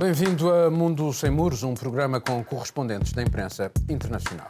Bem-vindo a Mundo Sem Muros, um programa com correspondentes da imprensa internacional.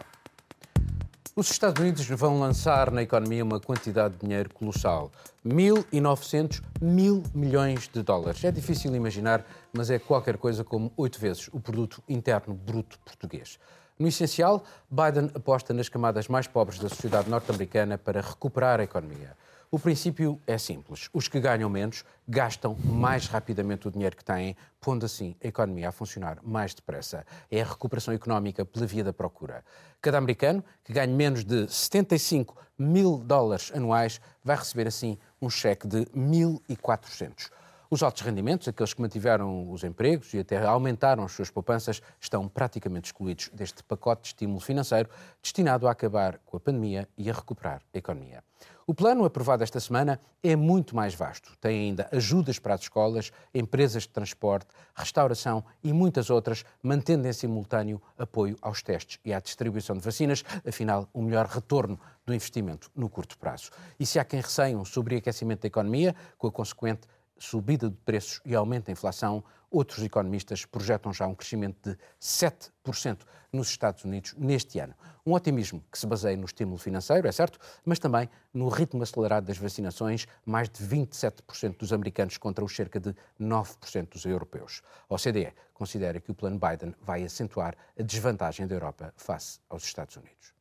Os Estados Unidos vão lançar na economia uma quantidade de dinheiro colossal. 1.900 mil milhões de dólares. É difícil imaginar, mas é qualquer coisa como oito vezes o produto interno bruto português. No essencial, Biden aposta nas camadas mais pobres da sociedade norte-americana para recuperar a economia. O princípio é simples. Os que ganham menos gastam mais rapidamente o dinheiro que têm, pondo assim a economia a funcionar mais depressa. É a recuperação económica pela via da procura. Cada americano que ganhe menos de 75 mil dólares anuais vai receber assim um cheque de 1.400. Os altos rendimentos, aqueles que mantiveram os empregos e até aumentaram as suas poupanças, estão praticamente excluídos deste pacote de estímulo financeiro destinado a acabar com a pandemia e a recuperar a economia. O plano aprovado esta semana é muito mais vasto. Tem ainda ajudas para as escolas, empresas de transporte, restauração e muitas outras, mantendo em simultâneo apoio aos testes e à distribuição de vacinas, afinal, o melhor retorno do investimento no curto prazo. E se há quem receiam sobre o aquecimento da economia, com a consequente subida de preços e aumento da inflação, outros economistas projetam já um crescimento de 7% nos Estados Unidos neste ano. Um otimismo que se baseia no estímulo financeiro, é certo, mas também no ritmo acelerado das vacinações, mais de 27% dos americanos contra os cerca de 9% dos europeus. A OCDE considera que o plano Biden vai acentuar a desvantagem da Europa face aos Estados Unidos.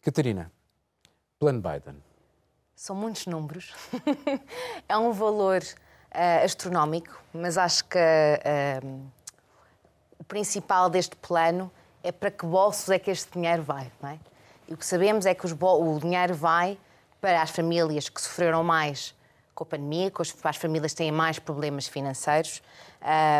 Catarina, plano Biden. São muitos números. é um valor uh, astronómico, mas acho que uh, o principal deste plano é para que bolsos é que este dinheiro vai, não é? E o que sabemos é que o dinheiro vai para as famílias que sofreram mais com a pandemia, para as famílias que têm mais problemas financeiros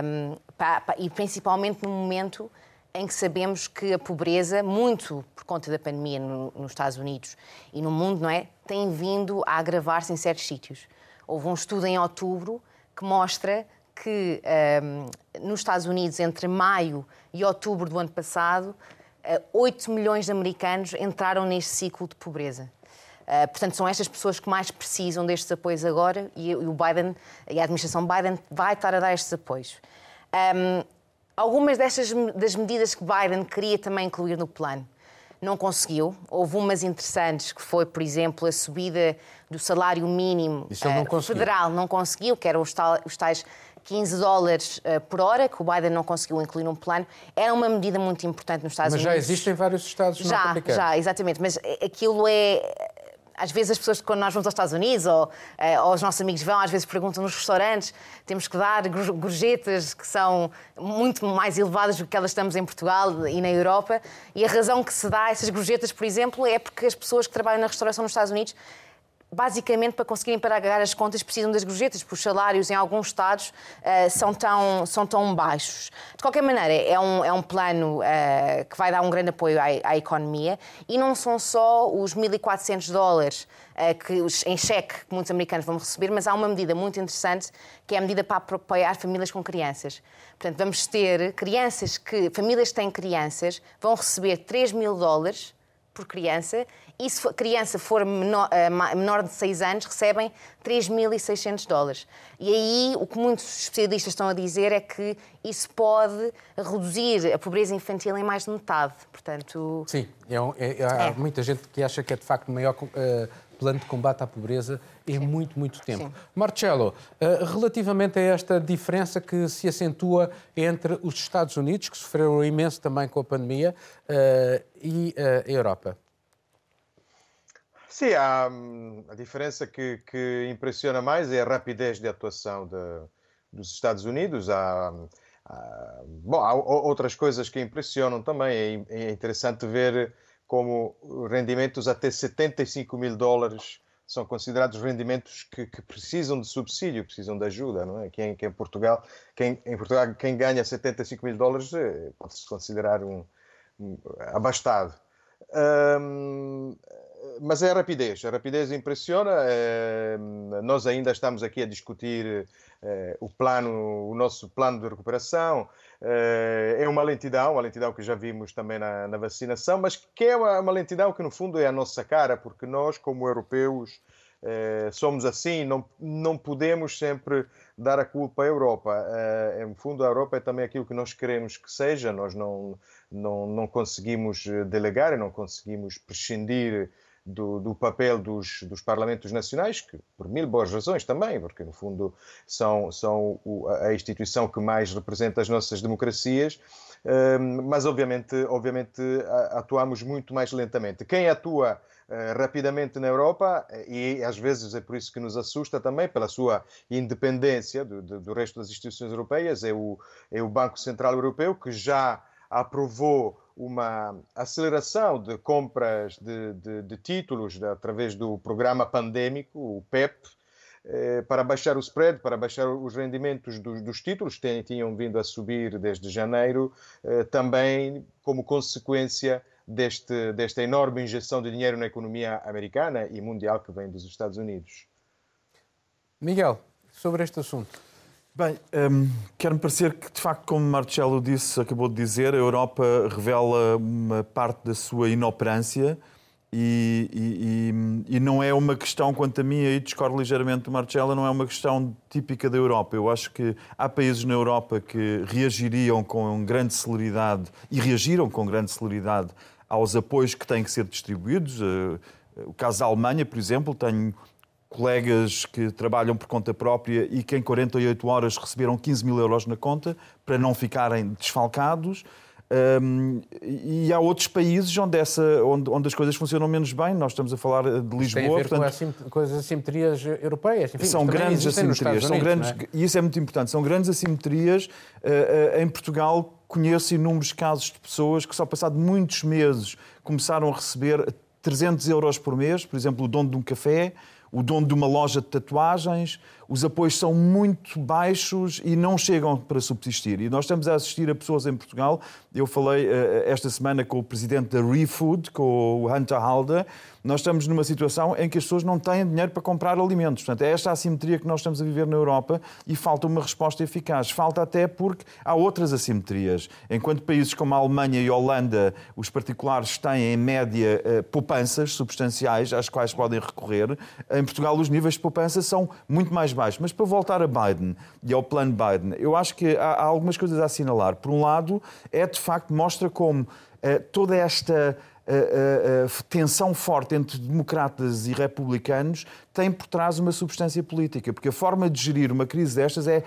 um, para, e principalmente no momento em que sabemos que a pobreza, muito por conta da pandemia no, nos Estados Unidos e no mundo, não é, tem vindo a agravar-se em certos sítios. Houve um estudo em outubro que mostra que um, nos Estados Unidos, entre maio e outubro do ano passado, 8 eh, milhões de americanos entraram neste ciclo de pobreza. Uh, portanto, são estas pessoas que mais precisam destes apoios agora e, e, o Biden e a administração Biden vai estar a dar estes apoios. Um, algumas destas das medidas que Biden queria também incluir no plano não conseguiu. Houve umas interessantes, que foi, por exemplo, a subida do salário mínimo não uh, federal, não conseguiu, que eram os, tal, os tais 15 dólares uh, por hora, que o Biden não conseguiu incluir num plano. Era uma medida muito importante nos Estados mas Unidos. Mas já existem vários Estados já, Já, exatamente. Mas aquilo é às vezes as pessoas, quando nós vamos aos Estados Unidos ou, eh, ou os nossos amigos vão, às vezes perguntam nos restaurantes, temos que dar gorjetas que são muito mais elevadas do que elas estamos em Portugal e na Europa. E a razão que se dá a essas gorjetas, por exemplo, é porque as pessoas que trabalham na restauração nos Estados Unidos basicamente para conseguirem pagar as contas precisam das gorjetas, porque os salários em alguns estados uh, são, tão, são tão baixos. De qualquer maneira, é um, é um plano uh, que vai dar um grande apoio à, à, economia e não são só os 1.400 dólares uh, que, em cheque que muitos americanos vão receber, mas há uma medida muito interessante que é a medida para apoiar famílias com crianças. Portanto, vamos ter crianças que, famílias que têm crianças, vão receber 3 mil dólares por criança e se a criança for menor, eh, menor de 6 anos, recebem 3.600 dólares. E aí o que muitos especialistas estão a dizer é que isso pode reduzir a pobreza infantil em mais de metade. Portanto, Sim, é, é, há é. muita gente que acha que é de facto maior uh, plano de combate à pobreza em Sim. muito, muito tempo. Sim. Marcelo, uh, relativamente a esta diferença que se acentua entre os Estados Unidos, que sofreram imenso também com a pandemia, uh, e a Europa. Sim, há, a diferença que, que, impressiona mais é a rapidez de atuação de, dos Estados Unidos. Há, há, bom, há outras coisas que impressionam também. É, é interessante ver como rendimentos até 75 mil dólares são considerados rendimentos que, que, precisam de subsídio, precisam de ajuda, não é? Quem em Portugal, quem em Portugal quem ganha 75 mil dólares eh, pode-se considerar um, um abastado. Mas é a rapidez, a rapidez impressiona. É, nós ainda estamos aqui a discutir é, o plano, o nosso plano de recuperação. É, é uma lentidão, uma lentidão que já vimos também na, na vacinação, mas que é uma, uma, lentidão que no fundo é a nossa cara, porque nós, como europeus, eh, somos assim, não, não podemos sempre dar a culpa à Europa. Uh, em fundo, a Europa é também aquilo que nós queremos que seja, nós não, não, não conseguimos delegar não conseguimos prescindir do, do, papel dos, dos, parlamentos nacionais, que por mil boas razões também, porque no fundo são, são a instituição que mais representa as nossas democracias, mas obviamente, obviamente atuamos muito mais lentamente. Quem atua eh, rapidamente na Europa e às vezes é por isso que nos assusta também pela sua independência do, do, do resto das instituições europeias é o, é o Banco Central Europeu que já aprovou uma aceleração de compras de, de, de títulos de, através do programa pandêmico, o PEP, eh, para baixar o spread, para baixar os rendimentos dos, dos títulos, que tinham vindo a subir desde janeiro, eh, também como consequência deste, desta enorme injeção de dinheiro na economia americana e mundial que vem dos Estados Unidos. Miguel, sobre este assunto. Bem, um, quer-me parecer que, de facto, como Marcelo disse, acabou de dizer, a Europa revela uma parte da sua inoperância e, e, e, não é uma questão, quanto a mim, aí discordo ligeiramente do Marcelo, não é uma questão típica da Europa. Eu acho que há países na Europa que reagiriam com grande celeridade e reagiram com grande celeridade aos apoios que têm que ser distribuídos. Eh, o caso da Alemanha, por exemplo, tenho colegas que trabalham por conta própria e que em 48 horas receberam 15 mil euros na conta para não ficarem desfalcados. Um, e há outros países onde, essa, onde, onde, as coisas funcionam menos bem. Nós estamos a falar de Lisboa. Tem a ver portanto, com, as assimetrias europeias. Enfim, são grandes assimetrias. Unidos, são grandes, é? E isso é muito importante. São grandes assimetrias. Uh, uh, em Portugal, conheço inúmeros casos de pessoas que só passado muitos meses começaram a receber 300 euros por mês, por exemplo, o dono de um café, o dono de uma loja de tatuagens, os apoios são muito baixos e não chegam para subsistir. E nós estamos a assistir a pessoas em Portugal. Eu falei uh, esta semana com o presidente da ReFood, com o Hunter Halda. Nós estamos numa situação em que as pessoas não têm dinheiro para comprar alimentos. Portanto, é esta assimetria que nós estamos a viver na Europa e falta uma resposta eficaz. Falta até porque há outras assimetrias. Enquanto países como a Alemanha e a Holanda, os particulares têm, em média, uh, poupanças substanciais às quais podem recorrer, em Portugal os níveis de poupança são muito mais baixos. Mas para voltar a Biden e ao plano Biden, eu acho que há, há algumas coisas a assinalar. Por um lado, é de facto mostra como eh, toda esta a, a, tensão forte entre democratas e republicanos tem por trás uma substância política, porque a forma de gerir uma crise destas é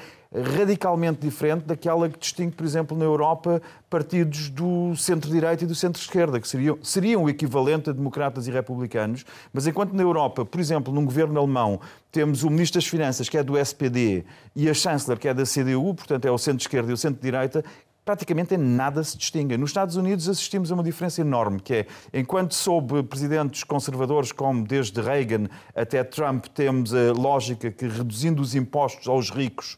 radicalmente diferente daquela que distingue, por exemplo, na Europa, partidos do centro-direita e do centro-esquerda, que seriam, seriam o equivalente a democratas e republicanos. Mas enquanto na Europa, por exemplo, num governo alemão, temos o Ministro das Finanças, que é do SPD, e a Chanceler, que é da CDU, portanto é o centro-esquerda e o centro-direita, praticamente em nada se distingue. Nos Estados Unidos assistimos a uma diferença enorme, que é, enquanto sob presidentes conservadores como desde Reagan até Trump temos a lógica que reduzindo os impostos aos ricos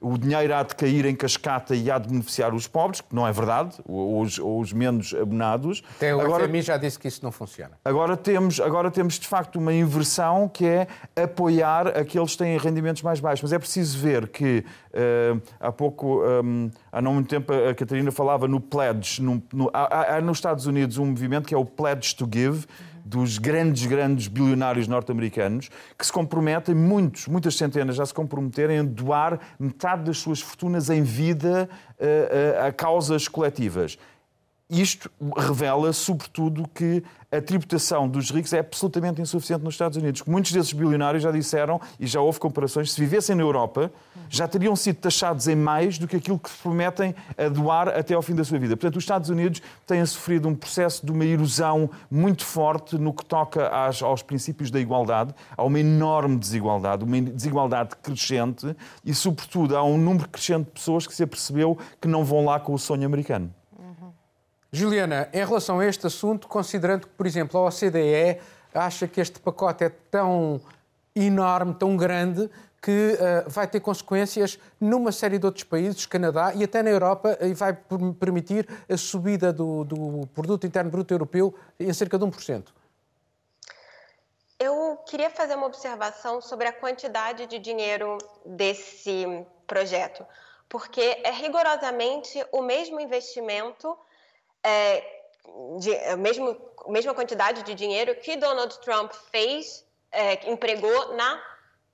o dinheiro há de cair em cascata e há de beneficiar os pobres, que não é verdade, os, os menos abonados. Até o agora, FMI já disse que isso não funciona. Agora temos, agora temos, de facto, uma inversão que é apoiar aqueles que têm rendimentos mais baixos. Mas é preciso ver que, uh, há pouco, um, há não muito tempo, a Catarina falava no pledge. No, no, há, há nos Estados Unidos um movimento que é o Pledge to Give, dos grandes, grandes bilionários norte-americanos que se comprometem, muitos, muitas centenas já se comprometerem a doar metade das suas fortunas em vida eh, a, a causas coletivas. Isto revela, sobretudo, que a tributação dos ricos é absolutamente insuficiente nos Estados Unidos. Muitos desses bilionários já disseram, e já houve comparações, se vivessem na Europa, já teriam sido taxados em mais do que aquilo que prometem a doar até ao fim da sua vida. Portanto, os Estados Unidos têm sofrido um processo de uma erosão muito forte no que toca às, aos princípios da igualdade. Há uma enorme desigualdade, uma desigualdade crescente e, sobretudo, há um número crescente de pessoas que se apercebeu que não vão lá com o sonho americano. Juliana, em relação a este assunto, considerando que, por exemplo, a OCDE acha que este pacote é tão enorme, tão grande, que uh, vai ter consequências numa série de outros países, Canadá e até na Europa, e vai permitir a subida do, do produto interno bruto europeu em cerca de 1%. Eu queria fazer uma observação sobre a quantidade de dinheiro desse projeto, porque é rigorosamente o mesmo investimento é, de, a, mesmo, a mesma quantidade de dinheiro que Donald Trump fez é, empregou na,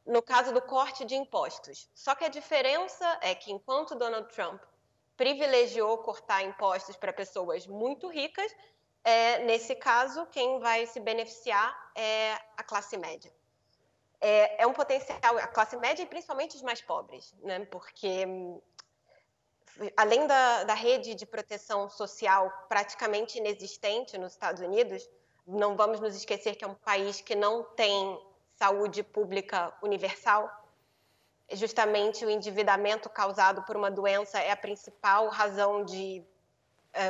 no caso do corte de impostos. Só que a diferença é que enquanto Donald Trump privilegiou cortar impostos para pessoas muito ricas, é, nesse caso, quem vai se beneficiar é a classe média. É, é, um potencial, a classe média e principalmente os mais pobres, né? porque além da, da rede de proteção social praticamente inexistente nos Estados Unidos, não vamos nos esquecer que é um país que não tem saúde pública universal. Justamente o endividamento causado por uma doença é a principal razão de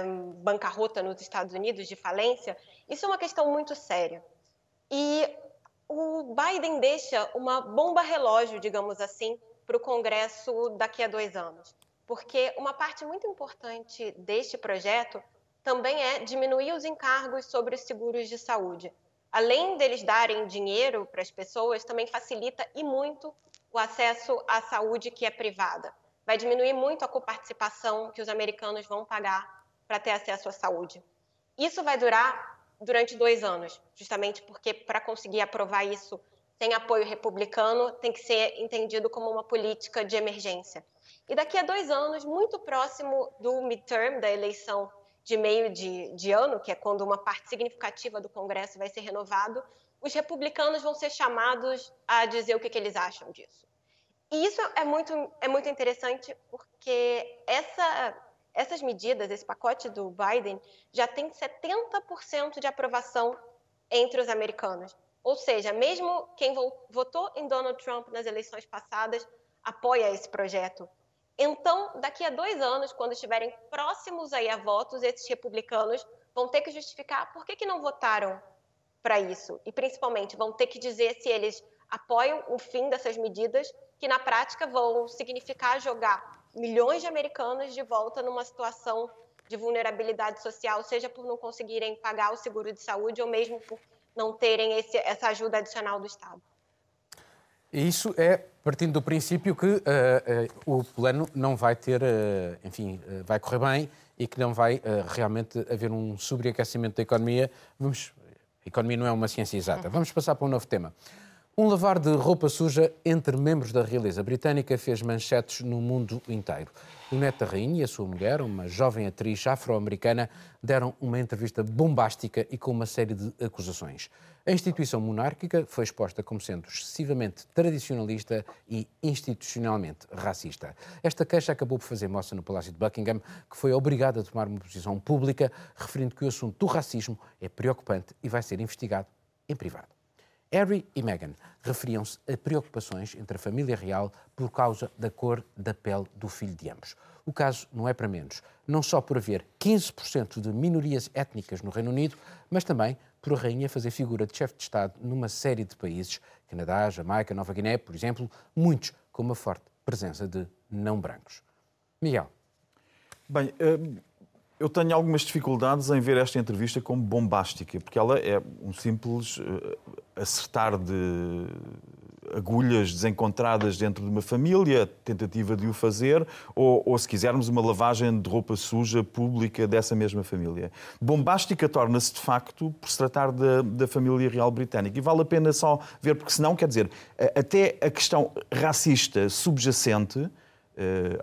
um, bancarrota nos Estados Unidos, de falência. Isso é uma questão muito séria. E o Biden deixa uma bomba relógio, digamos assim, para o Congresso daqui a dois anos. Porque uma parte muito importante deste projeto também é diminuir os encargos sobre os seguros de saúde. Além deles darem dinheiro para as pessoas, também facilita e muito o acesso à saúde que é privada. Vai diminuir muito a coparticipação que os americanos vão pagar para ter acesso à saúde. Isso vai durar durante dois anos, justamente porque para conseguir aprovar isso sem apoio republicano tem que ser entendido como uma política de emergência. E daqui a dois anos, muito próximo do midterm, da eleição de meio de, de ano, que é quando uma parte significativa do Congresso vai ser renovado, os republicanos vão ser chamados a dizer o que, que eles acham disso. E isso é muito, é muito interessante porque essa, essas medidas, esse pacote do Biden, já tem 70% de aprovação entre os americanos. Ou seja, mesmo quem votou em Donald Trump nas eleições passadas apoia esse projeto. Então, daqui a dois anos, quando estiverem próximos aí a votos, esses republicanos vão ter que justificar por que, que não votaram para isso. E, principalmente, vão ter que dizer se eles apoiam o fim dessas medidas, que na prática vão significar jogar milhões de americanos de volta numa situação de vulnerabilidade social, seja por não conseguirem pagar o seguro de saúde ou mesmo por não terem esse, essa ajuda adicional do Estado. Isso é partindo do princípio que uh, uh, o plano não vai ter, uh, enfim, vai correr bem e que não vai realmente haver um sobreaquecimento da economia. Vamos, a economia não é uma ciência exata. Vamos passar para um novo tema. Um lavar de roupa suja entre membros da realeza britânica fez manchetes no mundo inteiro. O neto da rainha e a sua mulher, uma jovem atriz afro-americana, deram uma entrevista bombástica e com uma série de acusações. A instituição monárquica foi exposta como sendo excessivamente tradicionalista e institucionalmente racista. Esta queixa acabou por fazer moça no Palácio de Buckingham, que foi obrigado a tomar uma posição pública, referindo que o assunto do racismo é preocupante e vai ser investigado em privado. Harry e Meghan referiam-se a preocupações entre a família real por causa da cor da pele do filho de ambos. O caso não é para menos, não só por haver 15% de minorias étnicas no Reino Unido, mas também por a rainha fazer figura de chefe de Estado numa série de países, Canadá, Jamaica, Nova Guiné, por exemplo, muitos com uma forte presença de não brancos. Miguel. Bem, eh, eu tenho algumas dificuldades em ver esta entrevista como bombástica, porque ela é um simples uh, acertar de agulhas desencontradas dentro de uma família, tentativa de o fazer, ou, ou, se quisermos, uma lavagem de roupa suja pública dessa mesma família. Bombástica torna-se, de facto, por se tratar da, da família real britânica. E vale a pena só ver, porque senão, quer dizer, até a questão racista subjacente eh,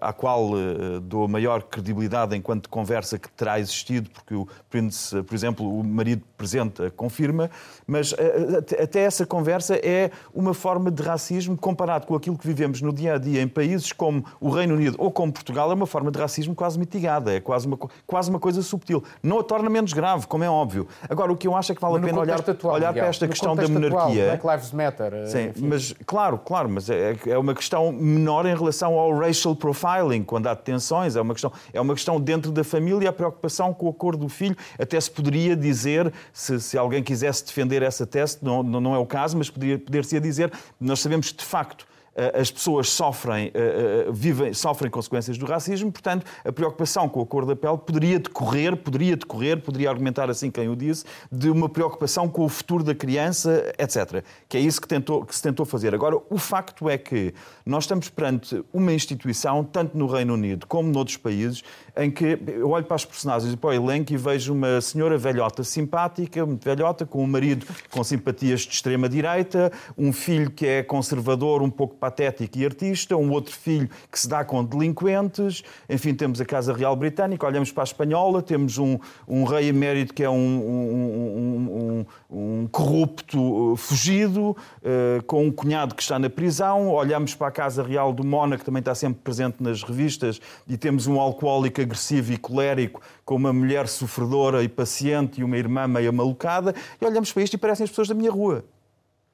à qual eh, dou a maior credibilidade enquanto conversa que terá existido, porque o Prince, por exemplo, o marido presente confirma, mas eh, até essa conversa é uma forma de racismo comparado com aquilo que vivemos no dia a dia em países como o Reino Unido ou como Portugal, é uma forma de racismo quase mitigada, é quase uma, quase uma coisa subtil. Não a torna menos grave, como é óbvio. Agora, o que eu acho é que vale a pena olhar, atual, olhar para esta questão da monarquia. Atual, Black Lives Matter. Sim, enfim. mas claro, claro, mas é, é uma questão menor em relação ao racial racial profiling, quando há detenções, é uma questão, é uma questão dentro da família, a preocupação com a cor do filho. Até se poderia dizer, se, se alguém quisesse defender essa tese, não, não é o caso, mas poderia, poder-se dizer, nós sabemos de facto as pessoas sofrem, eh, vivem, sofrem consequências do racismo, portanto, a preocupação com a cor da pele poderia decorrer, poderia decorrer, poderia argumentar assim quem o disse, de uma preocupação com o futuro da criança, etc. Que é isso que, tentou, que se tentou fazer. Agora, o facto é que nós estamos perante uma instituição, tanto no Reino Unido como noutros países, em que eu olho para as personagens e para o elenco e vejo uma senhora velhota simpática, muito velhota, com um marido com simpatias de extrema-direita, um filho que é conservador, um pouco patético e artista, um outro filho que se dá com delinquentes, enfim, temos a Casa Real Britânica, olhamos para a Espanhola, temos um, um rei emérito que é um, um, um corrupto uh, fugido, uh, com um cunhado que está na prisão, olhamos para a Casa Real do Mónaco, que também está sempre presente nas revistas, e temos um alcoólico agressivo e colérico, com uma mulher sofredora e paciente e uma irmã meio malucada, e olhamos para isto e parecem as pessoas da minha rua.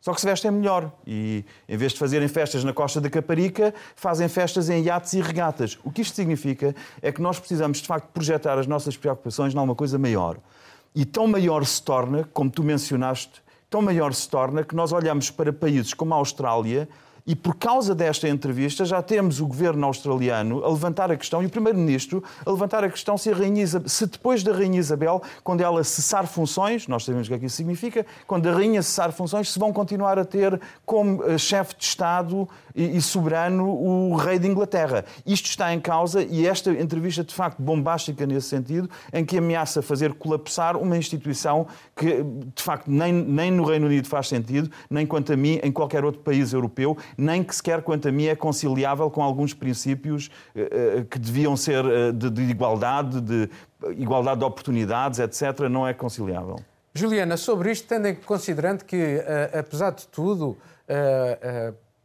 Só que se vestem melhor e, em vez de fazerem festas na costa da Caparica, fazem festas em iates e regatas. O que isto significa é que nós precisamos, de facto, projetar as nossas preocupações numa coisa maior. E tão maior se torna, como tu mencionaste, tão maior se torna que nós olhamos para países como a Austrália e por causa desta entrevista já temos o governo australiano a levantar a questão e o primeiro-ministro a levantar a questão se, a Rainha Isabel, se depois da Rainha Isabel, quando ela cessar funções, nós sabemos o que é que isso significa, quando a Rainha cessar funções, se vão continuar a ter como uh, chefe de Estado e, e, soberano o rei de Inglaterra. Isto está em causa e esta entrevista de facto bombástica nesse sentido, em que ameaça fazer colapsar uma instituição que de facto nem, nem no Reino Unido faz sentido, nem quanto a mim em qualquer outro país europeu, nem que sequer, quanto a mim, é conciliável com alguns princípios uh, que deviam ser uh, de, de, igualdade, de igualdade de oportunidades, etc., não é conciliável. Juliana, sobre isto, tendo em considerando que, uh, apesar de tudo,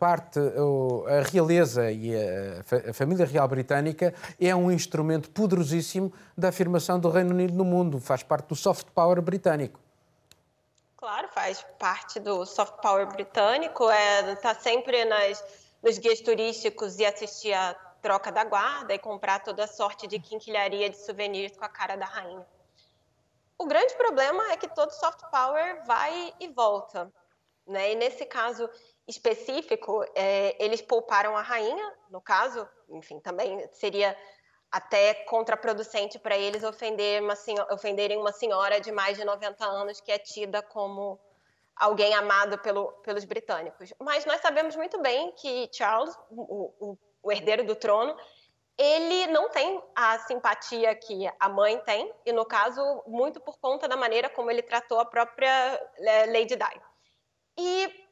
parte, a realeza e a, família real britânica é um instrumento poderosíssimo da afirmação do Reino Unido no mundo, faz parte do soft power britânico. Claro, faz parte do soft power britânico, é tá sempre nas, nos guias turísticos e assistir a troca da guarda e comprar toda sorte de quinquilharia de souvenirs com a cara da rainha. O grande problema é que todo soft power vai e volta. Né? E nesse caso específico, é, eles pouparam a rainha, no caso, enfim, também seria até contraproducente para eles ofender uma ofenderem uma senhora de mais de 90 anos que é tida como alguém amado pelo, pelos britânicos. Mas nós sabemos muito bem que Charles, o, o, o herdeiro do trono, ele não tem a simpatia que a mãe tem, e no caso, muito por conta da maneira como ele tratou a própria é, Lady Di. E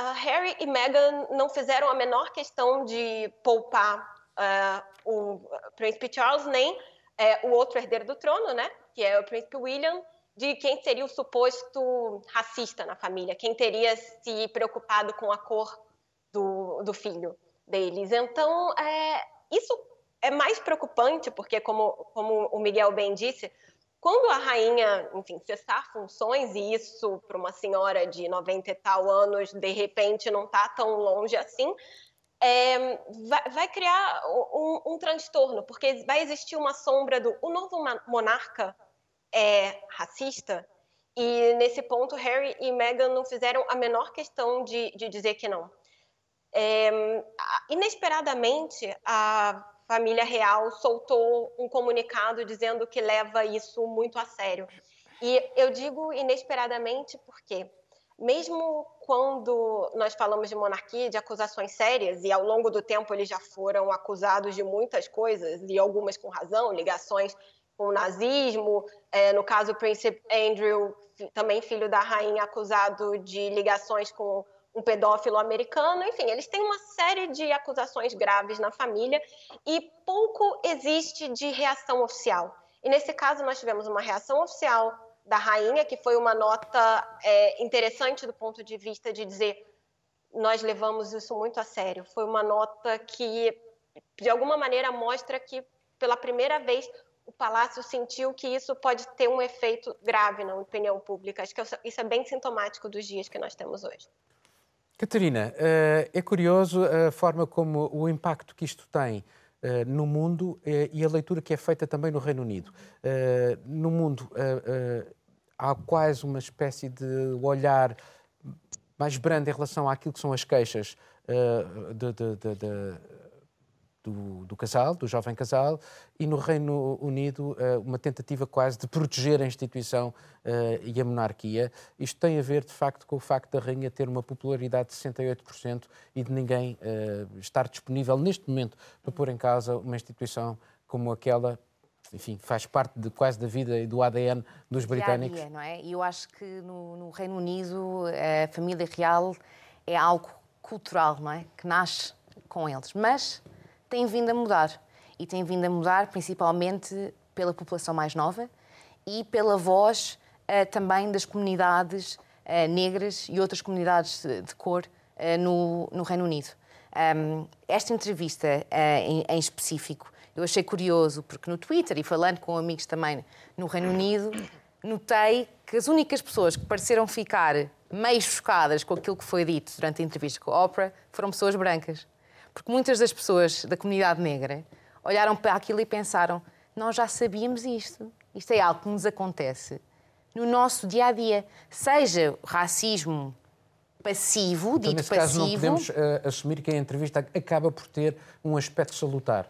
uh, Harry e Meghan não fizeram a menor questão de poupar uh, o príncipe Charles nem é, o outro herdeiro do trono, né, que é o príncipe William, de quem seria o suposto racista na família, quem teria se preocupado com a cor do, do filho deles. Então, é, isso é mais preocupante, porque, como, como o Miguel bem disse, quando a rainha, enfim, cessar funções, e isso para uma senhora de 90 e tal anos, de repente não está tão longe assim, é, vai, vai, criar um, um, transtorno, porque vai existir uma sombra do o novo monarca é racista, e nesse ponto Harry e Meghan não fizeram a menor questão de, de dizer que não. É, inesperadamente, a família real soltou um comunicado dizendo que leva isso muito a sério. E eu digo inesperadamente porque mesmo quando nós falamos de monarquia, de acusações sérias, e ao longo do tempo eles já foram acusados de muitas coisas, e algumas com razão, ligações com o nazismo, é, no caso o príncipe Andrew, também filho da rainha, acusado de ligações com um pedófilo americano, enfim, eles têm uma série de acusações graves na família e pouco existe de reação oficial. E nesse caso nós tivemos uma reação oficial da rainha, que foi uma nota é, interessante do ponto de vista de dizer nós levamos isso muito a sério. Foi uma nota que, de alguma maneira, mostra que, pela primeira vez, o Palácio sentiu que isso pode ter um efeito grave na opinião pública. Acho que isso é bem sintomático dos dias que nós temos hoje. Catarina, eh, é curioso a forma como o impacto que isto tem eh, no mundo eh, e a leitura que é feita também no Reino Unido. No mundo há quase uma espécie de olhar mais branda em relação àquilo que são as queixas de, de, de, do, do, casal, do jovem casal, e no Reino Unido uh, uma tentativa quase de proteger a instituição uh, e a monarquia. Isto tem a ver, de facto, com o facto da rainha ter uma popularidade de 68% e de ninguém estar disponível neste momento para pôr em causa uma instituição como aquela enfim, faz parte de quase da vida e do ADN dos britânicos. Dia, não é? E eu acho que no, no, Reino Unido a família real é algo cultural, não é? Que nasce com eles, mas tem vindo a mudar e tem vindo a mudar principalmente pela população mais nova e pela voz uh, também das comunidades uh, negras e outras comunidades de, de cor uh, no, no, Reino Unido. Um, esta entrevista em, em específico eu achei curioso, porque no Twitter e falando com amigos também no Reino Unido, notei que as únicas pessoas que pareceram ficar meio chocadas com aquilo que foi dito durante a entrevista com a Oprah foram pessoas brancas. Porque muitas das pessoas da comunidade negra olharam para aquilo e pensaram: nós já sabíamos isto. Isto é algo que nos acontece no nosso dia a dia. Seja racismo passivo, então, dito nesse passivo. Caso não podemos uh, assumir que a entrevista acaba por ter um aspecto salutar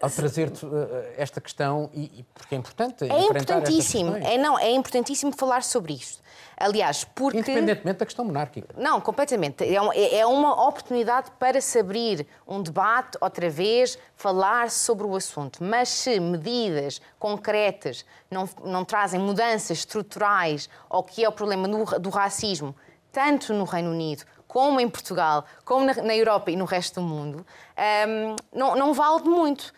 ao trazer-te eh, esta questão, e, porque é importante É importantíssimo, é, não, é importantíssimo falar sobre isto. Aliás, porque... Independentemente da questão monárquica. Não, completamente. É, é, é uma oportunidade para se abrir um debate, outra vez, falar sobre o assunto. Mas se medidas concretas não, não trazem mudanças estruturais ao que é o problema do racismo, tanto no Reino Unido como em Portugal, como na, Europa e no resto do mundo, um, não, não vale muito.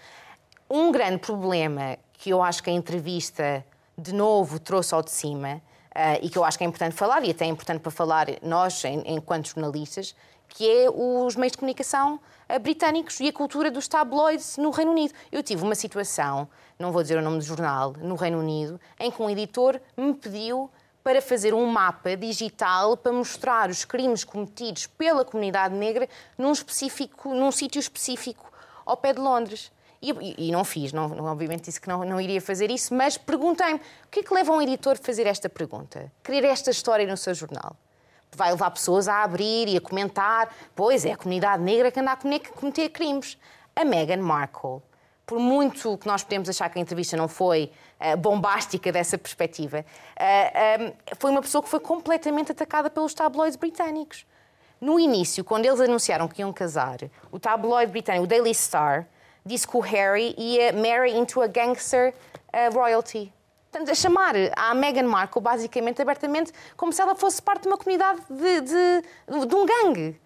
Um grande problema que eu acho que a entrevista, de novo, trouxe ao de cima, uh, e que eu acho que é importante falar, e até é importante para falar nós, em, enquanto jornalistas, que é os meios de comunicação uh, britânicos e a cultura dos tabloides no Reino Unido. Eu tive uma situação, não vou dizer o nome do jornal, no Reino Unido, em que um editor me pediu para fazer um mapa digital para mostrar os crimes cometidos pela comunidade negra num, específico, num sítio específico ao pé de Londres. E, e não fiz, não, obviamente disse que não, não iria fazer isso, mas perguntei-me o que é que leva um editor a fazer esta pergunta? Querer esta história no seu jornal? Vai levar pessoas a abrir e a comentar, pois é a comunidade negra que anda a cometer crimes. A Meghan Markle por muito que nós podemos achar que a entrevista não foi uh, bombástica dessa perspectiva, eh, eh, foi uma pessoa que foi completamente atacada pelos tabloides britânicos. No início, quando eles anunciaram que iam casar, o tabloide britânico, o Daily Star, disse que o Harry ia marry into a gangster royalty. Portanto, a chamar a Meghan Markle, basicamente, abertamente, como se ela fosse parte de uma comunidade de, de, de um gangue.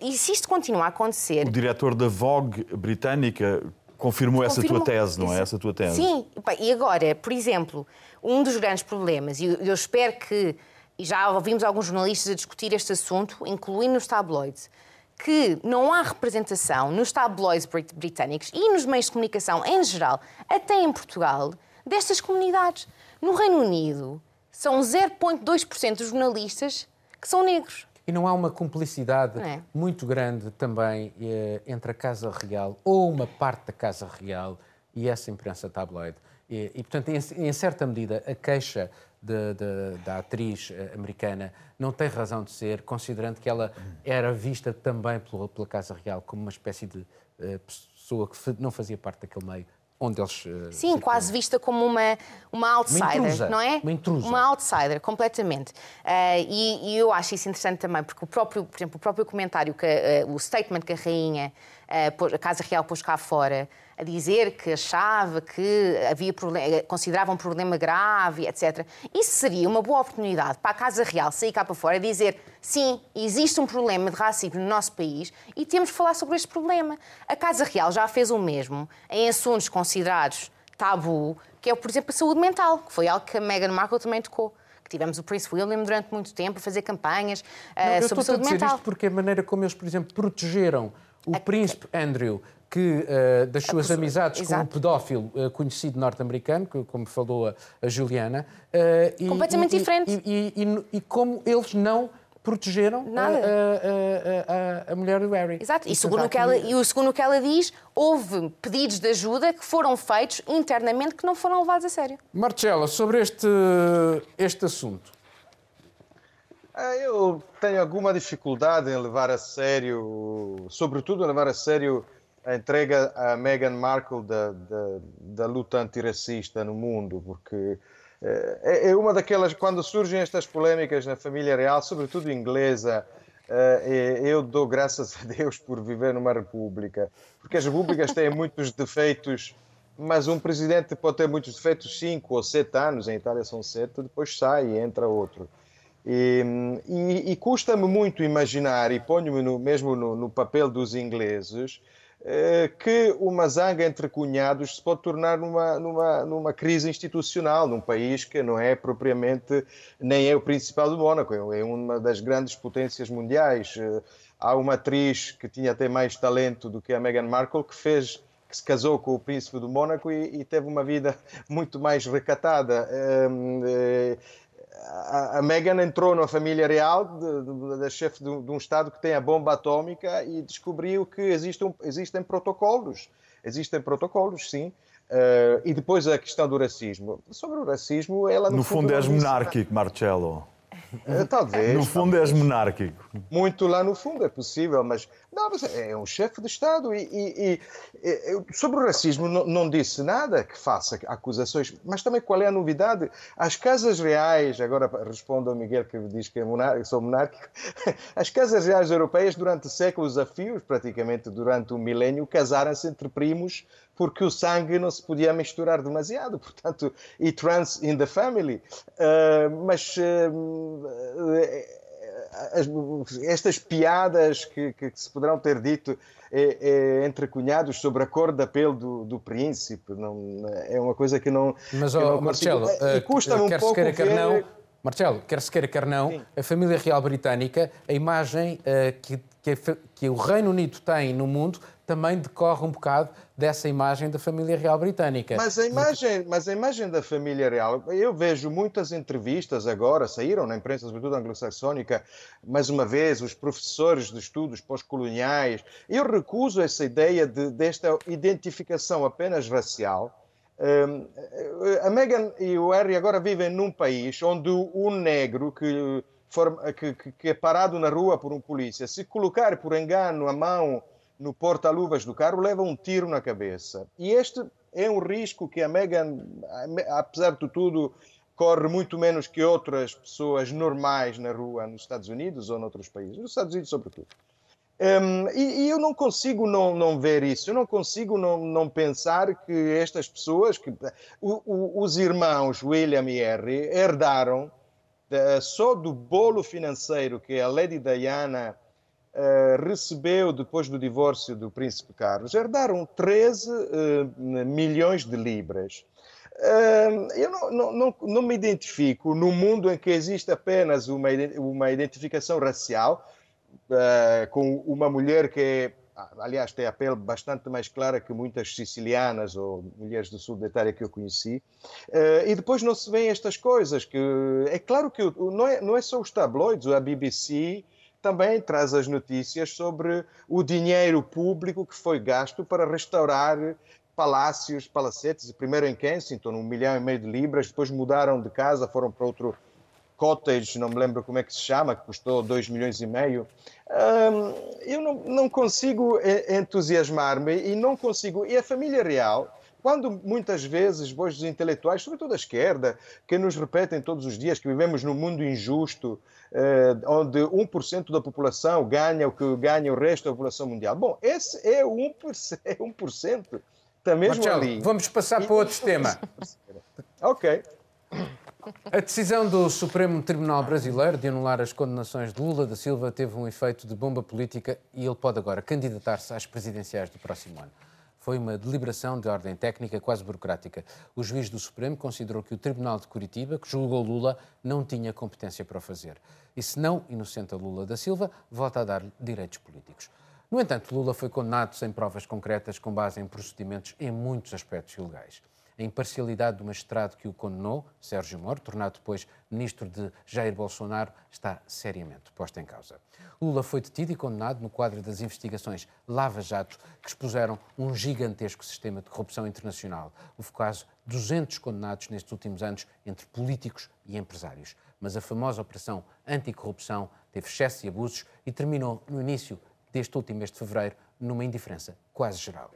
E se isto continuar a acontecer. O diretor da Vogue britânica confirmou essa tua tese, não é? Essa tua tese. Sim, e agora, por exemplo, um dos grandes problemas, e eu espero que, e já ouvimos alguns jornalistas a discutir este assunto, incluindo os tabloides, que não há representação nos tabloides britânicos e nos meios de comunicação em geral, até em Portugal, destas comunidades. No Reino Unido, são 0,2% dos jornalistas que são negros. E não há uma cumplicidade é. muito grande também eh, entre a Casa Real ou uma parte da Casa Real e essa imprensa tabloide. E, e portanto, em, em, certa medida, a queixa de, de, da atriz eh, americana não tem razão de ser, considerando que ela era vista também pela, pela Casa Real como uma espécie de uh, pessoa que não fazia parte daquele meio onde eles. Uh, Sim, quase vista como uma, uma outsider, uma intrusa, não é? Uma intrusa. Uma outsider, completamente. Uh, e, e, eu acho isso interessante também, porque o próprio, por exemplo, o próprio comentário, que, uh, o statement que a rainha, a Casa Real pôs cá fora, a dizer que achava que havia problema, considerava um problema grave, etc. Isso seria uma boa oportunidade para a Casa Real sair cá para fora e dizer sim, existe um problema de racismo no nosso país e temos que falar sobre este problema. A Casa Real já fez o mesmo em assuntos considerados tabu, que é, por exemplo, a saúde mental, que foi algo que a Meghan Markle também tocou. Tivemos o Prince William durante muito tempo a fazer campanhas uh, Não, sobre saúde mental. Eu estou a dizer isto porque a maneira como eles, por exemplo, protegeram o a... príncipe Andrew que uh, das suas pessoa, amizades exato. com um pedófilo uh, conhecido norte-americano, como falou a, a Juliana. Uh, Completamente e, diferente. E, e, e, como eles não protegeram a, a, a, a, mulher do Harry. Exato, e, segundo que ela, e segundo o que ela diz, houve pedidos de ajuda que foram feitos internamente que não foram levados a sério. Marcela, sobre este, este assunto. Ah, eu tenho alguma dificuldade em levar a sério, sobretudo em levar a sério a entrega a Meghan Markle da, da, da luta antirracista no mundo, porque eh, é, é uma daquelas, quando surgem estas polémicas na família real, sobretudo inglesa, eh, eu dou graças a Deus por viver numa república, porque as repúblicas têm muitos defeitos, mas um presidente pode ter muitos defeitos, cinco ou sete anos, em Itália são sete, depois sai e entra outro. E, e, e custa-me muito imaginar, e ponho-me mesmo no, no papel dos ingleses, eh, que uma zanga entre cunhados se pode tornar numa, numa, numa crise institucional num país que não é propriamente nem é o principal do Mónaco, é uma das grandes potências mundiais. Eh, há uma atriz que tinha até mais talento do que a Meghan Markle que fez que se casou com o príncipe do Mónaco e, e teve uma vida muito mais recatada. A, Meghan entrou na família real da chefe de, de, um Estado que tem a bomba atómica e descobriu que existem, existem protocolos. Existem protocolos, sim. Uh, e depois a questão do racismo. Sobre o racismo, ela no, no fundo, fundo és monárquico, Marcelo. Eh, talvez. No fundo talvez. és monárquico. Muito lá no fundo é possível, mas, não, mas é um chefe de Estado e, e, e sobre o racismo não, não, disse nada que faça acusações, mas também qual é a novidade? As casas reais, agora respondo ao Miguel que diz que é monárquico, sou monárquico, as casas reais europeias durante séculos a fios, praticamente durante um milénio, casaram-se entre primos porque o sangue não se podia misturar demasiado, portanto, e trans in the family. Uh, mas uh, as, estas piadas que, que, se poderão ter dito é, é, entre cunhados sobre a cor da pele do, do, príncipe, não, é uma coisa que não. Mas, oh, não Marcelo, uh, custa-me um pouco. Quer ver... não, Marcelo, quer se queira, quer não, Sim. a família real britânica, a imagem que, que, que o Reino Unido tem no mundo também decorre um bocado dessa imagem da família real britânica. Mas a imagem, mas a imagem da família real, eu vejo muitas entrevistas agora, saíram na imprensa, sobretudo anglo-saxónica, mais uma vez, os professores de estudos pós-coloniais. Eu recuso essa ideia de, desta identificação apenas racial. Um, a Meghan e o Harry agora vivem num país onde o negro que, que, que é parado na rua por um polícia, se colocar por engano a mão no porta-luvas do carro leva um tiro na cabeça. E este é um risco que a Meghan, apesar de tudo, corre muito menos que outras pessoas normais na rua nos Estados Unidos ou noutros países, nos Estados Unidos sobretudo. Um, e, e, eu não consigo não, não, ver isso, eu não consigo não, não pensar que estas pessoas, que o, o, os irmãos William e Harry, herdaram só do bolo financeiro que a Lady Diana Uh, recebeu, depois do divórcio do príncipe Carlos, herdaram 13 uh, milhões de libras. Eu não, não, não, não, me identifico no mundo em que existe apenas uma, uma identificação racial com uma mulher que é, aliás, tem a pele bastante mais clara que muitas sicilianas ou mulheres do sul da Itália que eu conheci. e depois não se vêem estas coisas. que É claro que não é, não é só os tabloides, a BBC também traz as notícias sobre o dinheiro público que foi gasto para restaurar palácios, palacetes, primeiro em Kensington, um milhão e meio de libras, depois mudaram de casa, foram para outro cottage, não me lembro como é que se chama, que custou 2 milhões e meio. Hum, eu não, não consigo entusiasmar-me e não consigo. E a família real quando muitas vezes vós intelectuais, sobretudo a esquerda, que nos repetem todos os dias que vivemos num mundo injusto, eh, onde 1% da população ganha o que ganha o resto da população mundial. Bom, esse é 1%. É 1% está mesmo Marcelo, ali. Vamos passar para outro tema. ok. A decisão do Supremo Tribunal Brasileiro de anular as condenações de Lula da Silva teve um efeito de bomba política e ele pode agora candidatar-se às presidenciais do próximo ano. Foi uma deliberação de ordem técnica quase burocrática. O juiz do Supremo considerou que o Tribunal de Curitiba, que julgou Lula, não tinha competência para o fazer. E se não inocenta Lula da Silva, volta a dar direitos políticos. No entanto, Lula foi condenado sem provas concretas com base em procedimentos em muitos aspectos ilegais. A imparcialidade do magistrado que o condenou, Sérgio Moro, tornado depois ministro de Jair Bolsonaro, está seriamente posta em causa. Lula foi detido e condenado no quadro das investigações Lava Jato, que expuseram um gigantesco sistema de corrupção internacional. Houve quase 200 condenados nestes últimos anos entre políticos e empresários. Mas a famosa Operação Anticorrupção teve excesso e abusos e terminou no início deste último mês de fevereiro numa indiferença quase geral.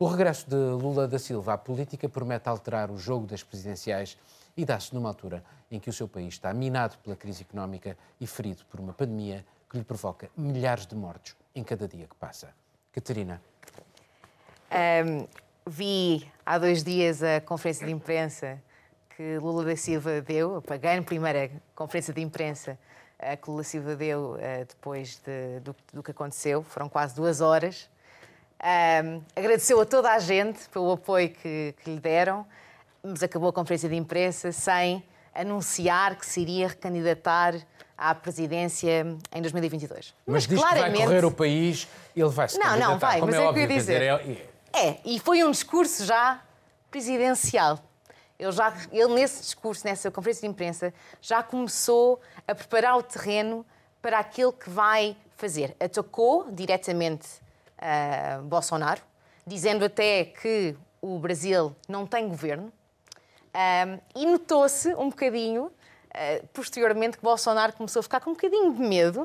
O regresso de Lula da Silva à política promete alterar o jogo das presidenciais e dá-se numa altura em que o seu país está minado pela crise económica e ferido por uma pandemia que lhe provoca milhares de mortos em cada dia que passa. Catarina. Um, vi há dois dias a conferência de imprensa que Lula da Silva deu, a a primeira conferência de imprensa que Lula da Silva deu uh, depois de, do, do que aconteceu. Foram quase duas horas. Um, agradeceu a toda a gente pelo apoio que, que, lhe deram, mas acabou a conferência de imprensa sem anunciar que se iria recandidatar à presidência em 2022. Mas, mas diz claramente... que vai correr o país, ele vai se Não, não, vai, mas é, é o que eu ia dizer. dizer é... é, e foi um discurso já presidencial. Ele, já, ele, nesse discurso, nessa conferência de imprensa, já começou a preparar o terreno para aquilo que vai fazer. Atacou diretamente uh, Bolsonaro, dizendo até que o Brasil não tem governo. Um, e notou-se um bocadinho, uh, posteriormente, que Bolsonaro começou a ficar com um bocadinho de medo.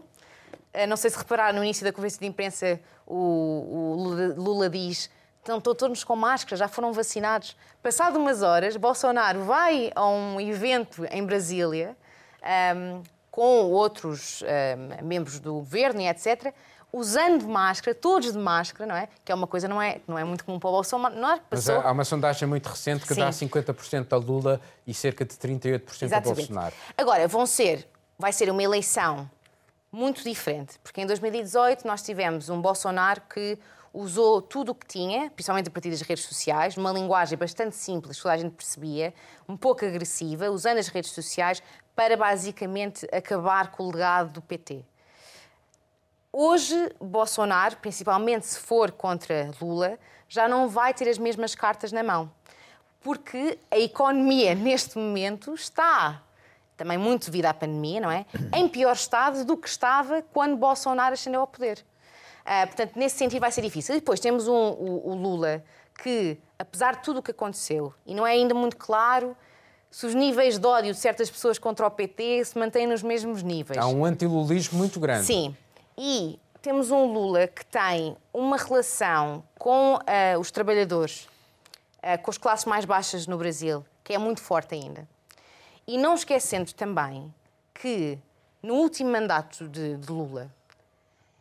Uh, não sei se repararam, no início da conferência de imprensa, o, o Lula, Lula diz estão todos com máscara, já foram vacinados. Passado umas horas, Bolsonaro vai a um evento em Brasília um, com outros um, membros do governo e etc usando máscara, todos de máscara, não é? Que é uma coisa não é, não é muito comum para o Bolsonaro. Não é? Passou... Mas há uma sondagem muito recente que Sim. dá 50% a Lula e cerca de 38% Exatamente. a Bolsonaro. Agora, vão ser, vai ser uma eleição muito diferente, porque em 2018 nós tivemos um Bolsonaro que usou tudo o que tinha, principalmente a partir das redes sociais, numa linguagem bastante simples, que toda a gente percebia, um pouco agressiva, usando as redes sociais para basicamente acabar com o legado do PT. Hoje, Bolsonaro, principalmente se for contra Lula, já não vai ter as mesmas cartas na mão. Porque a economia, neste momento, está, também muito devido à pandemia, não é? Em pior estado do que estava quando Bolsonaro ascendeu ao poder. Uh, portanto, nesse sentido vai ser difícil. E depois temos um, o, o Lula que, apesar de tudo o que aconteceu, e não é ainda muito claro se os níveis de ódio de certas pessoas contra o PT se mantêm nos mesmos níveis. Há um antilulismo muito grande. Sim. E temos um Lula que tem uma relação com uh, os trabalhadores, uh, com as classes mais baixas no Brasil, que é muito forte ainda. E não esquecendo também que no último mandato de, de Lula,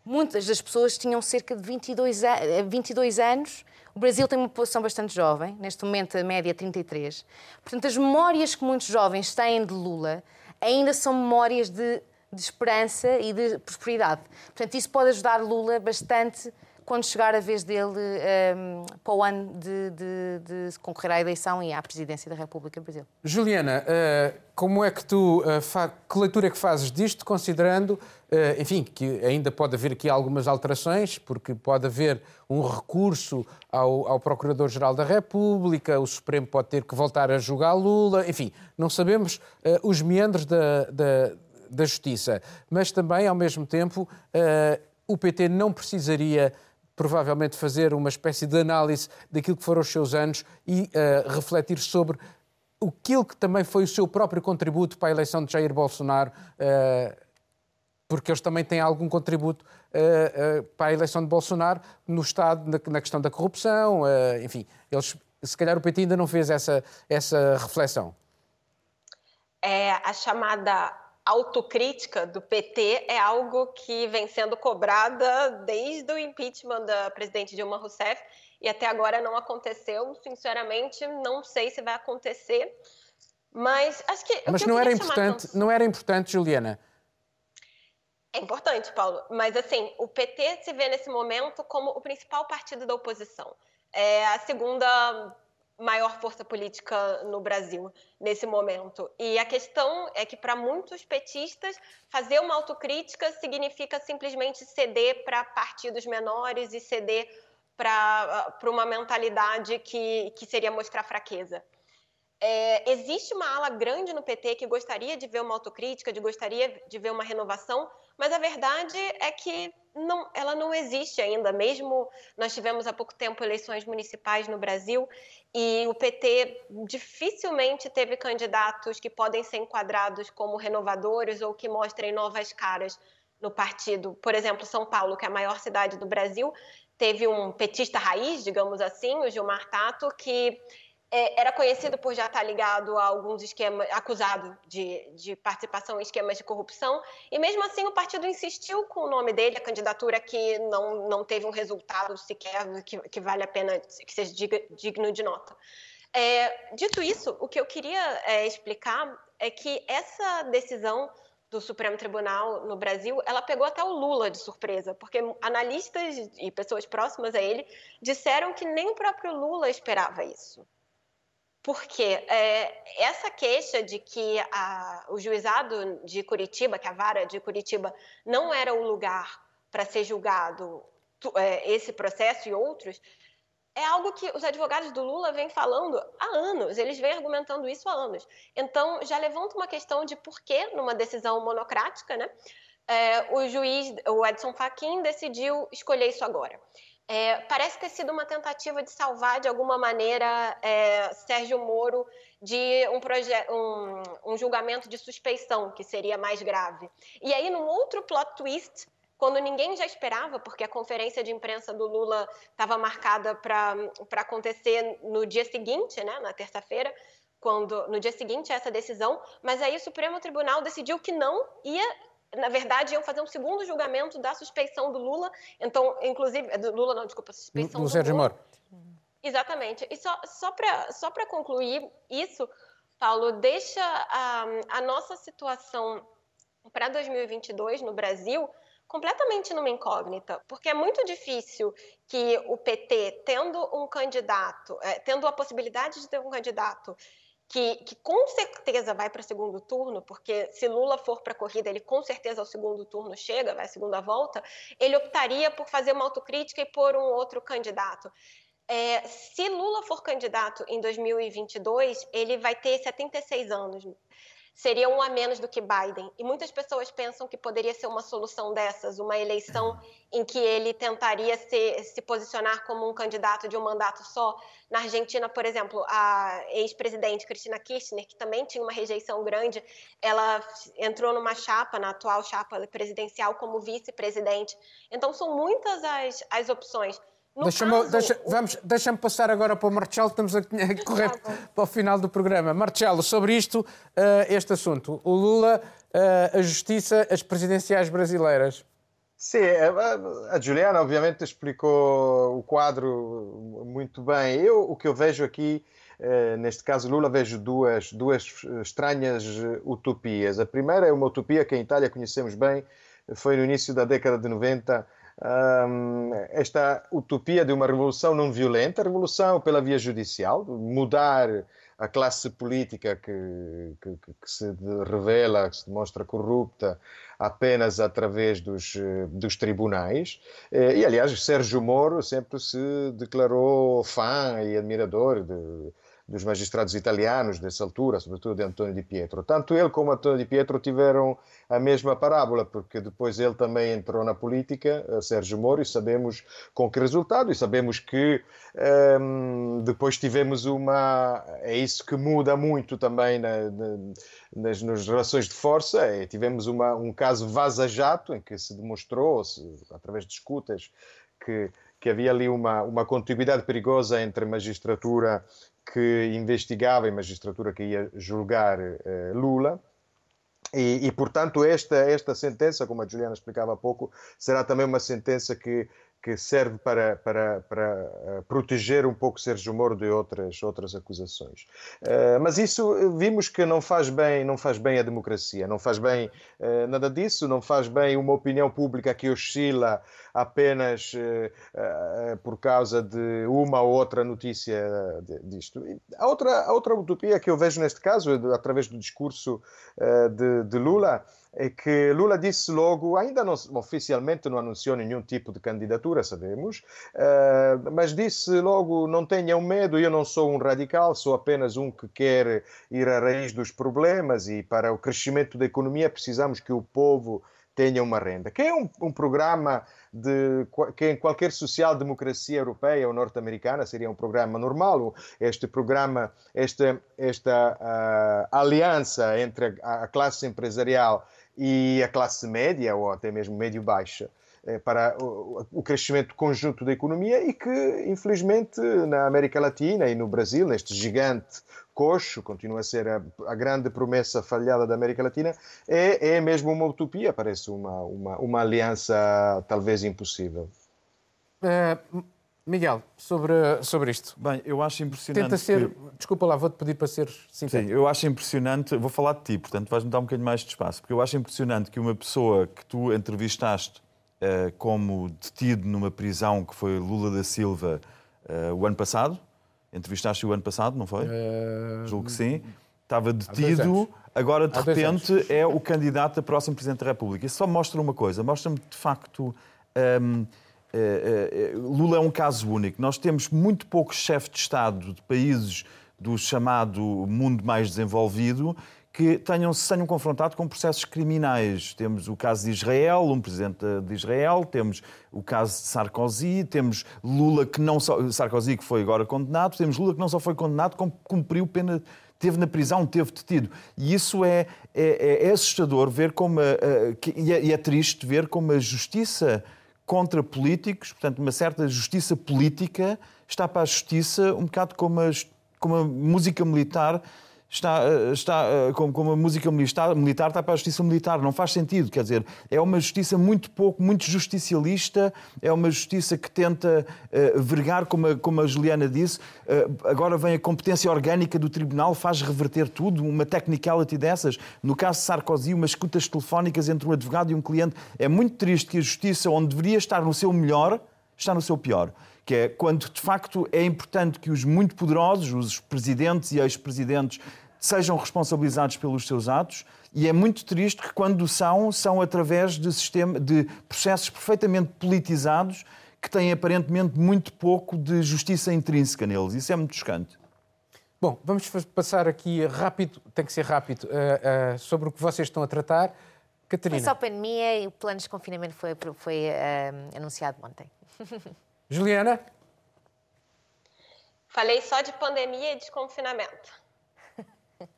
muitas das pessoas tinham cerca de 22, a, 22 anos. O Brasil tem uma população bastante jovem, neste momento a média é 33. Portanto, as memórias que muitos jovens têm de Lula ainda são memórias de de esperança e de prosperidade. Portanto, isso pode ajudar Lula bastante quando chegar a vez dele um, para o ano de, de, de, concorrer à eleição e à presidência da República do Brasil. Juliana, uh, como é que tu, uh, que leitura é que fazes disto, considerando, uh, enfim, que ainda pode haver aqui algumas alterações, porque pode haver um recurso ao, ao Procurador-Geral da República, o Supremo pode ter que voltar a julgar Lula, enfim, não sabemos os meandros da, da da Justiça, mas também, ao mesmo tempo, uh, o PT não precisaria provavelmente fazer uma espécie de análise daquilo que foram os seus anos e uh, refletir sobre aquilo que também foi o seu próprio contributo para a eleição de Jair Bolsonaro, uh, porque eles também têm algum contributo uh, para a eleição de Bolsonaro no Estado, na, na questão da corrupção, enfim, eles, se calhar o PT ainda não fez essa, essa reflexão. É a chamada autocrítica do PT é algo que vem sendo cobrada desde o impeachment da presidente Dilma Rousseff e até agora não aconteceu. Sinceramente, não sei se vai acontecer. Mas acho que. Mas que não era importante, não era importante, Juliana. É importante, Paulo. Mas assim, o PT se vê nesse momento como o principal partido da oposição. É a segunda maior força política no Brasil nesse momento. E a questão é que, para muitos petistas, fazer uma autocrítica significa simplesmente ceder para partidos menores e ceder para uma mentalidade que, que seria mostrar fraqueza. É, existe uma ala grande no PT que gostaria de ver uma autocrítica, de gostaria de ver uma renovação, mas a verdade é que não, ela não existe ainda. Mesmo nós tivemos há pouco tempo eleições municipais no Brasil e o PT dificilmente teve candidatos que podem ser enquadrados como renovadores ou que mostrem novas caras no partido. Por exemplo, São Paulo, que é a maior cidade do Brasil, teve um petista raiz, digamos assim, o Gilmar Tato, que é, era conhecido por já estar ligado a alguns esquemas, acusado de, de, participação em esquemas de corrupção, e mesmo assim o partido insistiu com o nome dele, a candidatura que não, não teve um resultado sequer que, que vale a pena, que seja digno de nota. É, dito isso, o que eu queria é, explicar é que essa decisão do Supremo Tribunal no Brasil, ela pegou até o Lula de surpresa, porque analistas e pessoas próximas a ele disseram que nem o próprio Lula esperava isso. Porque é, essa queixa de que a, o juizado de Curitiba, que a vara de Curitiba, não era o lugar para ser julgado é, esse processo e outros, é algo que os advogados do Lula vêm falando há anos, eles vêm argumentando isso há anos. Então, já levanta uma questão de por que, numa decisão monocrática, né, é, o juiz, o Edson Fachin, decidiu escolher isso agora. É, parece ter sido uma tentativa de salvar, de alguma maneira, é, Sérgio Moro de um, um, um, julgamento de suspeição, que seria mais grave. E aí, num outro plot twist, quando ninguém já esperava, porque a conferência de imprensa do Lula estava marcada para acontecer no dia seguinte, né, na terça-feira, quando no dia seguinte a essa decisão, mas aí o Supremo Tribunal decidiu que não ia na verdade, iam fazer um segundo julgamento da suspeição do Lula. Então, inclusive, do Lula não, desculpa, suspeição do, do Sérgio Moro. Exatamente. E só, só para só concluir isso, Paulo, deixa a, a nossa situação para 2022 no Brasil completamente numa incógnita, porque é muito difícil que o PT, tendo um candidato, é, tendo a possibilidade de ter um candidato que, que com certeza vai para o segundo turno, porque se Lula for para a corrida, ele com certeza ao segundo turno chega, vai à segunda volta, ele optaria por fazer uma autocrítica e pôr um outro candidato. É, se Lula for candidato em 2022, ele vai ter 76 anos seria um a menos do que Biden. E muitas pessoas pensam que poderia ser uma solução dessas, uma eleição em que ele tentaria se, se posicionar como um candidato de um mandato só. Na Argentina, por exemplo, a ex-presidente Cristina Kirchner, que também tinha uma rejeição grande, ela entrou numa chapa, na atual chapa presidencial, como vice-presidente. Então, são muitas as, as opções. Deixa-me caso... deixa, vamos, deixa passar agora para o Marcelo, estamos a, correr para o final do programa. Marcelo, sobre isto, uh, este assunto. O Lula, uh, a justiça, as presidenciais brasileiras. Sim, a Juliana obviamente explicou o quadro muito bem. Eu, o que eu vejo aqui, neste caso Lula, vejo duas, duas estranhas utopias. A primeira é uma utopia que em Itália conhecemos bem, foi no início da década de 90, um, esta utopia de uma revolução não violenta, revolução pela via judicial, mudar a classe política que, que, que, se revela, que se demonstra corrupta apenas através dos, dos tribunais. Eh, e, aliás, Sérgio Moro sempre se declarou fã e admirador de, dos magistrados italianos dessa altura, sobretudo de Antonio Di Pietro. Tanto ele como Antonio Di Pietro tiveram a mesma parábola, porque depois ele também entrou na política, Sérgio Moro, e sabemos com que resultado, e sabemos que um, ehm, depois tivemos uma. É isso que muda muito também na, na, nas, nas relações de força, é, tivemos uma, um caso vaza-jato, em que se demonstrou, se, através de escutas, que que havia ali uma, uma contiguidade perigosa entre magistratura que investigava e magistratura que ia julgar eh, Lula. E, e, portanto, esta, esta sentença, como a Juliana explicava há pouco, será também uma sentença que que serve para, para, para eh, proteger um pouco Sérgio Moro de outras, outras acusações. Uh, mas isso vimos que não faz bem, não faz bem a democracia, não faz bem uh, nada disso, não faz bem uma opinião pública que oscila apenas uh, por causa de uma ou outra notícia disto. A outra, a outra utopia que eu vejo neste caso, através do discurso de, de Lula, é que Lula disse logo, ainda não, oficialmente não anunciou nenhum tipo de candidatura, sabemos, uh, mas disse logo: não tenham medo, eu não sou um radical, sou apenas um que quer ir à raiz dos problemas e para o crescimento da economia precisamos que o povo tenha uma renda. Que é um, um programa de, que em qualquer social-democracia europeia ou norte-americana seria um programa normal. Este programa, esta, esta uh, aliança entre a, a classe empresarial e a classe média ou até mesmo médio-baixa eh, para o crescimento conjunto da economia e que, infelizmente, na América Latina e no Brasil, neste gigante coxo, continua a ser a, a, grande promessa falhada da América Latina, é, é mesmo uma utopia, parece uma, uma, uma aliança talvez impossível. Uh, Miguel, sobre, sobre isto. Bem, eu acho impressionante. Tenta ser. Que... Desculpa lá, vou-te pedir para ser sintético. Sim, eu acho impressionante. Vou falar de ti, portanto, vais-me dar um bocadinho mais de espaço, porque eu acho impressionante que uma pessoa que tu entrevistaste uh, como detido numa prisão que foi Lula da Silva uh, o ano passado, entrevistaste o ano passado, não foi? Uh... Julgo que sim. Estava detido, agora de repente é o candidato a próximo Presidente da República. Isso só mostra uma coisa, mostra-me de facto. Um, eh, eh, Lula é um caso único. Nós temos muito poucos chefes de Estado de países do chamado mundo mais desenvolvido que tenham, se tenham confrontado com processos criminais. Temos o caso de Israel, um presidente de Israel, temos o caso de Sarkozy, temos Lula que não só. Sarkozy que foi agora condenado, temos Lula que não só foi condenado, como cumpriu pena. Teve na prisão, teve detido. E isso é, é, é assustador ver como. A, a, e, é, e é triste ver como a justiça contra políticos, portanto, uma certa justiça política está para a justiça um bocado como a, como a música militar está, eh, está eh, como, como a música militar, militar está para a justiça militar. Não faz sentido. Quer dizer, é uma justiça muito pouco, muito justicialista, é uma justiça que tenta uh, vergar, como a, como a Juliana disse. Uh, agora vem a competência orgânica do tribunal, faz reverter tudo, uma technicality dessas. No caso de Sarkozy, umas escutas telefónicas entre um advogado e um cliente. É muito triste que a justiça, onde deveria estar no seu melhor, está no seu pior que é quando de facto é importante que os muito poderosos, os presidentes e ex-presidentes, sejam responsabilizados pelos seus atos e é muito triste que quando são, são através de, sistema, de processos perfeitamente politizados que têm aparentemente muito pouco de justiça intrínseca neles. Isso é muito chocante. Bom, vamos passar aqui rápido, tem que ser rápido, uh, uh, sobre o que vocês estão a tratar. Catarina. Foi só pandemia e o plano de desconfinamento foi, foi uh, anunciado ontem. Juliana? Falei só de pandemia e desconfinamento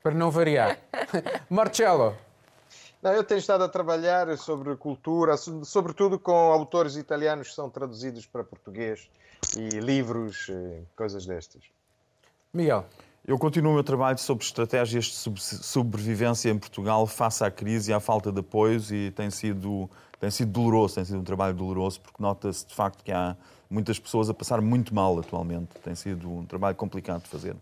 para não variar. Marcelo. Não, eu tenho estado a trabalhar sobre cultura, sobretudo com autores italianos que são traduzidos para português e livros, eh, coisas destas. Miguel. Eu continuo o meu trabalho sobre estratégias de sobrevivência em Portugal face à crise e à falta de apoios e tem sido, tem sido doloroso, tem sido um trabalho doloroso porque nota-se de facto que há muitas pessoas a passar muito mal atualmente. Tem sido um trabalho complicado de fazer.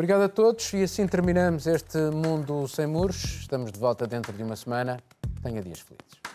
Obrigado a todos e assim terminamos este Mundo Sem Muros. Estamos de volta dentro de uma semana. Tenha dias felizes.